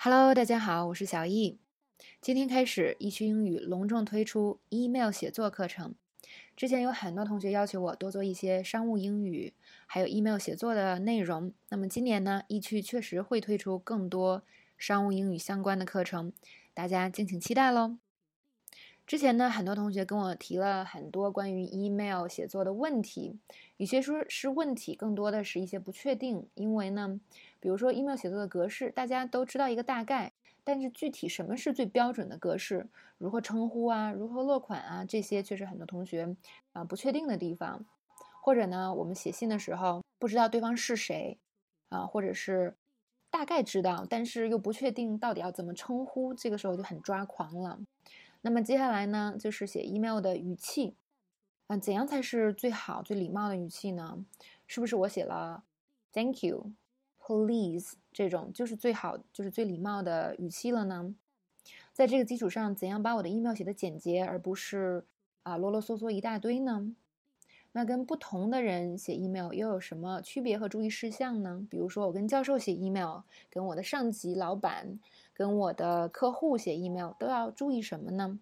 Hello，大家好，我是小易。今天开始，易趣英语隆重推出 email 写作课程。之前有很多同学要求我多做一些商务英语，还有 email 写作的内容。那么今年呢，易趣确实会推出更多商务英语相关的课程，大家敬请期待喽。之前呢，很多同学跟我提了很多关于 email 写作的问题，有些说是问题，更多的是一些不确定。因为呢，比如说 email 写作的格式，大家都知道一个大概，但是具体什么是最标准的格式，如何称呼啊，如何落款啊，这些却是很多同学啊不确定的地方。或者呢，我们写信的时候不知道对方是谁啊，或者是大概知道，但是又不确定到底要怎么称呼，这个时候就很抓狂了。那么接下来呢，就是写 email 的语气，啊，怎样才是最好、最礼貌的语气呢？是不是我写了 “thank you”、“please” 这种就是最好、就是最礼貌的语气了呢？在这个基础上，怎样把我的 email 写的简洁，而不是啊啰啰嗦嗦一大堆呢？那跟不同的人写 email 又有什么区别和注意事项呢？比如说，我跟教授写 email，跟我的上级、老板。跟我的客户写 email 都要注意什么呢？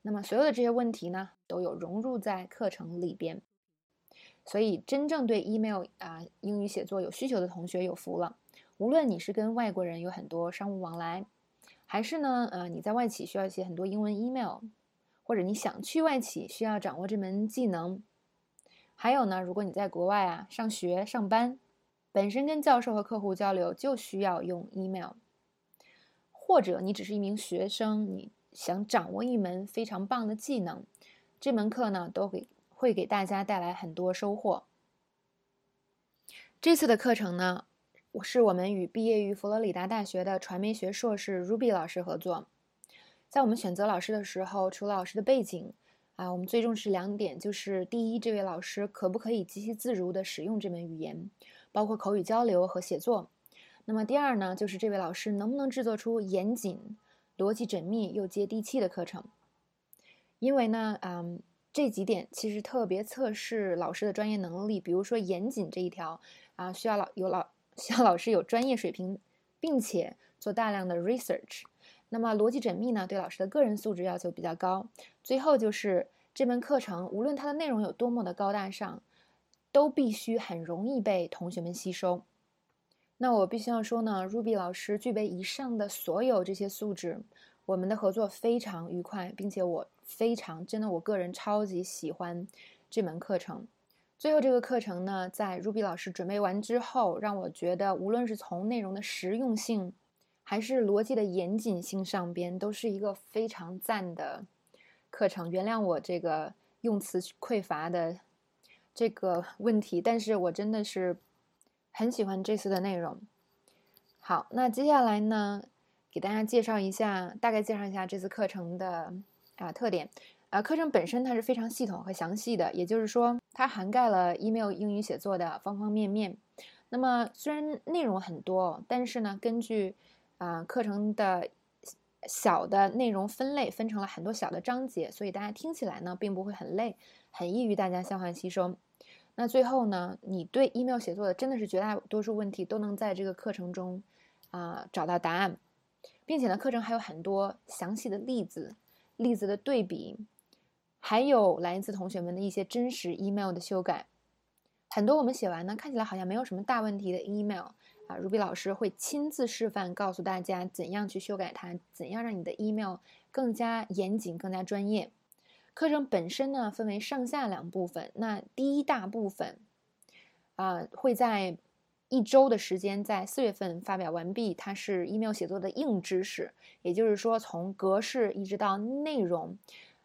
那么所有的这些问题呢，都有融入在课程里边。所以真正对 email 啊英语写作有需求的同学有福了。无论你是跟外国人有很多商务往来，还是呢呃你在外企需要写很多英文 email，或者你想去外企需要掌握这门技能，还有呢如果你在国外啊上学上班，本身跟教授和客户交流就需要用 email。或者你只是一名学生，你想掌握一门非常棒的技能，这门课呢都给会给大家带来很多收获。这次的课程呢，我是我们与毕业于佛罗里达大学的传媒学硕士 Ruby 老师合作。在我们选择老师的时候，除了老师的背景啊，我们最重视两点，就是第一，这位老师可不可以极其自如的使用这门语言，包括口语交流和写作。那么第二呢，就是这位老师能不能制作出严谨、逻辑缜密又接地气的课程？因为呢，嗯，这几点其实特别测试老师的专业能力。比如说严谨这一条啊，需要老有老 需要老师有专业水平，并且做大量的 research。那么逻辑缜密呢，对老师的个人素质要求比较高。最后就是这门课程，无论它的内容有多么的高大上，都必须很容易被同学们吸收。那我必须要说呢，Ruby 老师具备以上的所有这些素质，我们的合作非常愉快，并且我非常真的，我个人超级喜欢这门课程。最后这个课程呢，在 Ruby 老师准备完之后，让我觉得无论是从内容的实用性，还是逻辑的严谨性上边，都是一个非常赞的课程。原谅我这个用词匮乏的这个问题，但是我真的是。很喜欢这次的内容。好，那接下来呢，给大家介绍一下，大概介绍一下这次课程的啊特点。啊，课程本身它是非常系统和详细的，也就是说，它涵盖了 email 英语写作的方方面面。那么虽然内容很多，但是呢，根据啊课程的小的内容分类，分成了很多小的章节，所以大家听起来呢，并不会很累，很易于大家消化吸收。那最后呢，你对 email 写作的真的是绝大多数问题都能在这个课程中啊找到答案，并且呢，课程还有很多详细的例子、例子的对比，还有来自同学们的一些真实 email 的修改。很多我们写完呢，看起来好像没有什么大问题的 email 啊，Ruby 老师会亲自示范，告诉大家怎样去修改它，怎样让你的 email 更加严谨、更加专业。课程本身呢，分为上下两部分。那第一大部分，啊，会在一周的时间，在四月份发表完毕。它是 email 写作的硬知识，也就是说，从格式一直到内容，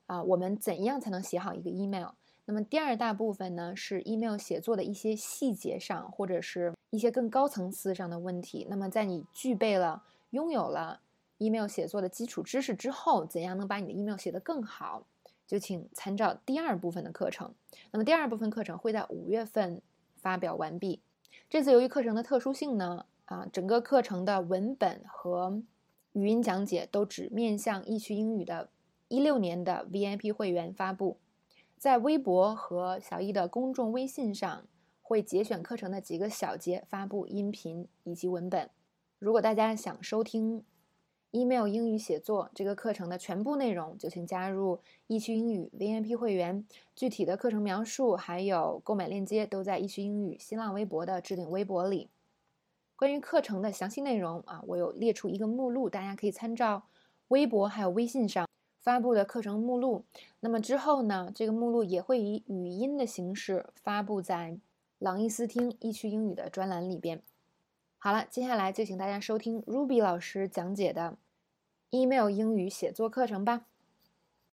啊，我们怎样才能写好一个 email？那么第二大部分呢，是 email 写作的一些细节上，或者是一些更高层次上的问题。那么在你具备了、拥有了 email 写作的基础知识之后，怎样能把你的 email 写得更好？就请参照第二部分的课程。那么第二部分课程会在五月份发表完毕。这次由于课程的特殊性呢，啊，整个课程的文本和语音讲解都只面向易趣英语的一六年的 VIP 会员发布。在微博和小易的公众微信上会节选课程的几个小节发布音频以及文本。如果大家想收听 email 英语写作这个课程的全部内容，就请加入易趣英语 VIP 会员。具体的课程描述还有购买链接都在易趣英语新浪微博的置顶微博里。关于课程的详细内容啊，我有列出一个目录，大家可以参照微博还有微信上发布的课程目录。那么之后呢，这个目录也会以语音的形式发布在朗逸思听易趣英语的专栏里边。好了，接下来就请大家收听 Ruby 老师讲解的 email 英语写作课程吧。